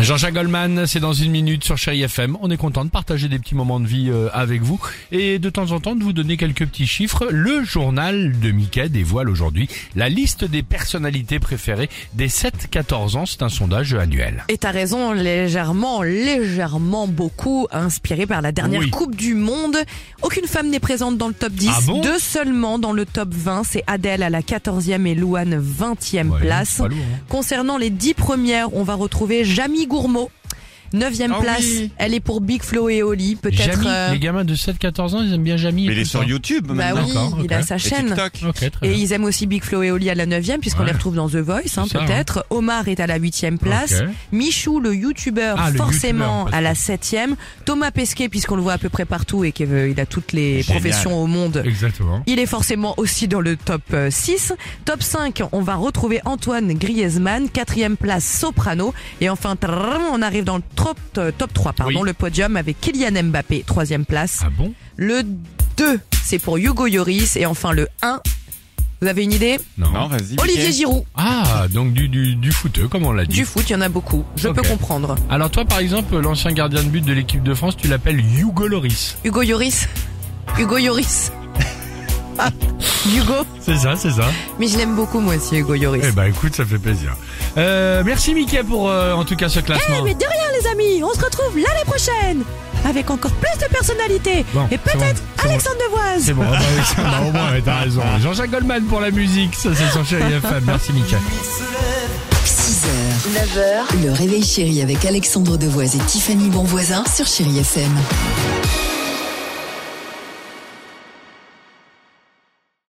Jean-Jacques Goldman, c'est dans une minute sur Chéri FM. On est content de partager des petits moments de vie euh, avec vous et de temps en temps de vous donner quelques petits chiffres. Le journal de Mickey dévoile aujourd'hui la liste des personnalités préférées des 7-14 ans. C'est un sondage annuel. Et t'as raison, légèrement, légèrement beaucoup inspiré par la dernière Oui. Coupe du Monde. Aucune femme n'est présente dans le top 10. Ah bon? Deux seulement dans le top 20. C'est Adèle à la 14e et Louane 20e Ouais, place. lourd, hein. Concernant les 10 premières, on va retrouver Jamie Gourmaud. 9e Ah place, oui. elle est pour Big Flo et Oli. Peut-être. Euh, les gamins de 7-14 ans, ils aiment bien Jamie. et Mais il est sur ça. YouTube Bah maintenant. oui, D'accord, il a sa Et chaîne. TikTok. Ok, très Et bien. ils aiment aussi Big Flo et Oli à la 9e puisqu'on Ouais. les retrouve dans The Voice, hein, ça, peut-être. Omar est à la 8e place. Ok. Michou, le youtubeur, Ah, le forcément youtubeur, à la 7e. Thomas Pesquet, puisqu'on le voit à peu près partout et qu'il a toutes les Génial. professions au monde. Exactement. Il est forcément aussi dans le top euh, 6. Top 5, on va retrouver Antoine Griezmann, quatrième place Soprano. Et enfin, trrrm, top, euh, top 3, pardon, Oui. le podium avec Kylian Mbappé, troisième place. Ah bon? Le 2, c'est pour Hugo Lloris. Et enfin, le 1, vous avez une idée? Non, vas-y. Olivier. Giroud. Ah, donc du, du, du footeux, comme on l'a dit. Du foot, il y en a beaucoup. Je peux comprendre. Alors toi, par exemple, l'ancien gardien de but de l'équipe de France, tu l'appelles Hugo Loris. Hugo Lloris? Hugo Lloris. Ah, Hugo. C'est ça, c'est ça. Mais je l'aime beaucoup, moi aussi, Hugo Lloris. Eh ben écoute, ça fait plaisir. Euh, merci Mickey pour euh, en tout cas ce classement. Eh, mais de rien, les amis. On se retrouve l'année prochaine. Avec encore plus de personnalités. Bon, Et peut-être bon, c'est bon. Alexandre Devoise. C'est bon, ah bah bah, au moins, t'as raison. Jean-Jacques Goldman pour la musique, ça c'est sur Chéri FM. Merci Mickey. 6h, 9h, le réveil chéri avec Alexandre Devoise et Tiffany Bonvoisin sur Chéri FM.